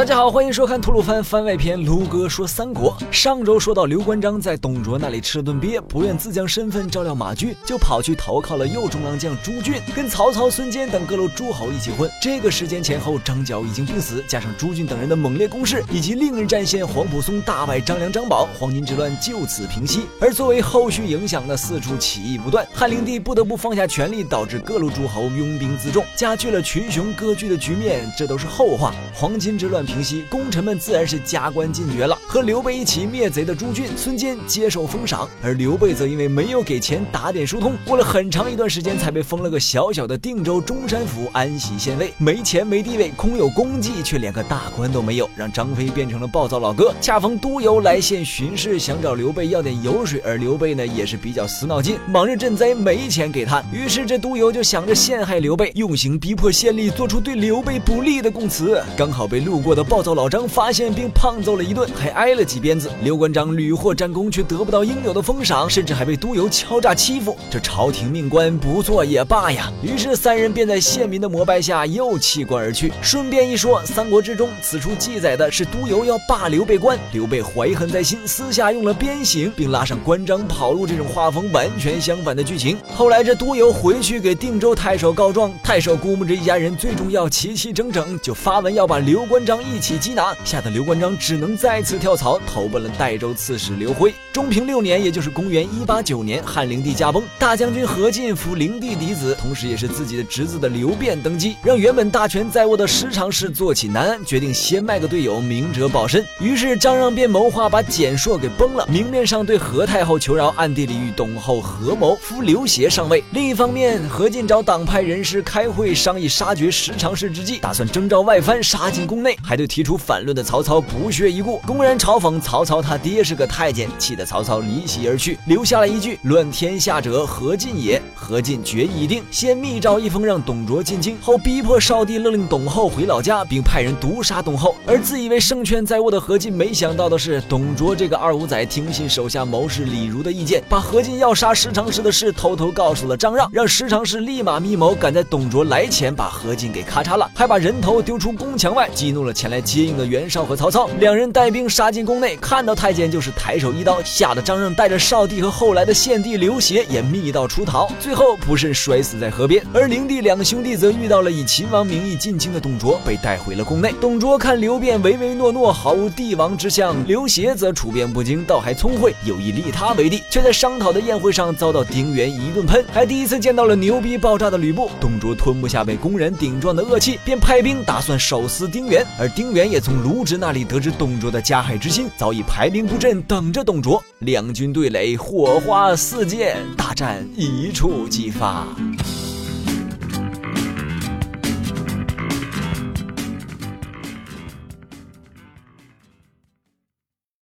大家好，欢迎收看吐鲁番番外篇。卢哥说三国。上周说到刘关张在董卓那里吃了顿鳖，不愿自降身份照料马厩，就跑去投靠了右中郎将朱俊，跟曹操、孙坚等各路诸侯一起混。这个时间前后，张角已经病死，加上朱俊等人的猛烈攻势，以及另一战线黄埔松大败张良、张宝，黄巾之乱就此平息。而作为后续影响的四处起义不断，汉灵帝不得不放下权力，导致各路诸侯拥兵自重，加剧了群雄割据的局面。这都是后话。黄巾之乱。平息，功臣们自然是加官进爵了。和刘备一起灭贼的朱俊、孙坚接受封赏，而刘备则因为没有给钱打点疏通，过了很长一段时间才被封了个小小的定州中山府安喜县尉。没钱没地位，空有功绩，却连个大官都没有，让张飞变成了暴躁老哥。恰逢督邮来县巡视，想找刘备要点油水，而刘备呢也是比较死脑筋，忙着赈灾，没钱给他。于是这督邮就想着陷害刘备，用刑逼迫县吏做出对刘备不利的供词，刚好被路过的。暴躁老张发现并胖揍了一顿，还挨了几鞭子。刘关张屡获战功，却得不到应有的封赏，甚至还被督邮敲诈欺负。这朝廷命官不做也罢呀。于是三人便在县民的膜拜下又弃官而去。顺便一说，《三国志》中此处记载的是督邮要罢刘备官，刘备怀恨在心，私下用了鞭刑，并拉上关张跑路，这种画风完全相反的剧情。后来这督邮回去给定州太守告状，太守估摸着一家人最终要齐齐整整，就发文要把刘关张。一一起缉拿，吓得刘关张只能再次跳槽，投奔了代州刺史刘辉。中平六年，也就是公元一八九年，汉灵帝驾崩，大将军何进扶灵帝嫡子，同时也是自己的侄子的刘辩登基，让原本大权在握的十常侍坐起难安，决定先卖个队友，明哲保身。于是张让便谋划把蹇硕给崩了，明面上对何太后求饶，暗地里与董后合谋扶刘协上位。另一方面，何进找党派人士开会商议杀绝十常侍之计，打算征召外藩杀进宫内，还对提出反论的曹操不屑一顾，公然嘲讽曹操他爹是个太监，气得。曹操离席而去，留下了一句“乱天下者何进也”。何进决意已定，先密诏一封让董卓进京，后逼迫少帝勒令董后回老家，并派人毒杀董后。而自以为胜券在握的何进，没想到的是，董卓这个二五仔听信手下谋士李儒的意见，把何进要杀十常侍的事偷偷告诉了张让，让十常侍立马密谋，赶在董卓来前把何进给咔嚓了，还把人头丢出宫墙外，激怒了前来接应的袁绍和曹操。两人带兵杀进宫内，看到太监就是抬手一刀。吓得张让带着少帝和后来的献帝刘协也密道出逃，最后不慎摔死在河边。而灵帝两兄弟则遇到了以秦王名义进京的董卓，被带回了宫内。董卓看刘辩唯唯诺诺，毫无帝王之相；刘协则处变不惊，倒还聪慧，有意立他为帝，却在商讨的宴会上遭到丁原一顿喷，还第一次见到了牛逼爆炸的吕布。董卓吞不下被公然顶撞的恶气，便派兵打算手撕丁原。而丁原也从卢植那里得知董卓的加害之心，早已排兵布阵，等着董卓。两军对垒，火花四溅，大战一触即发。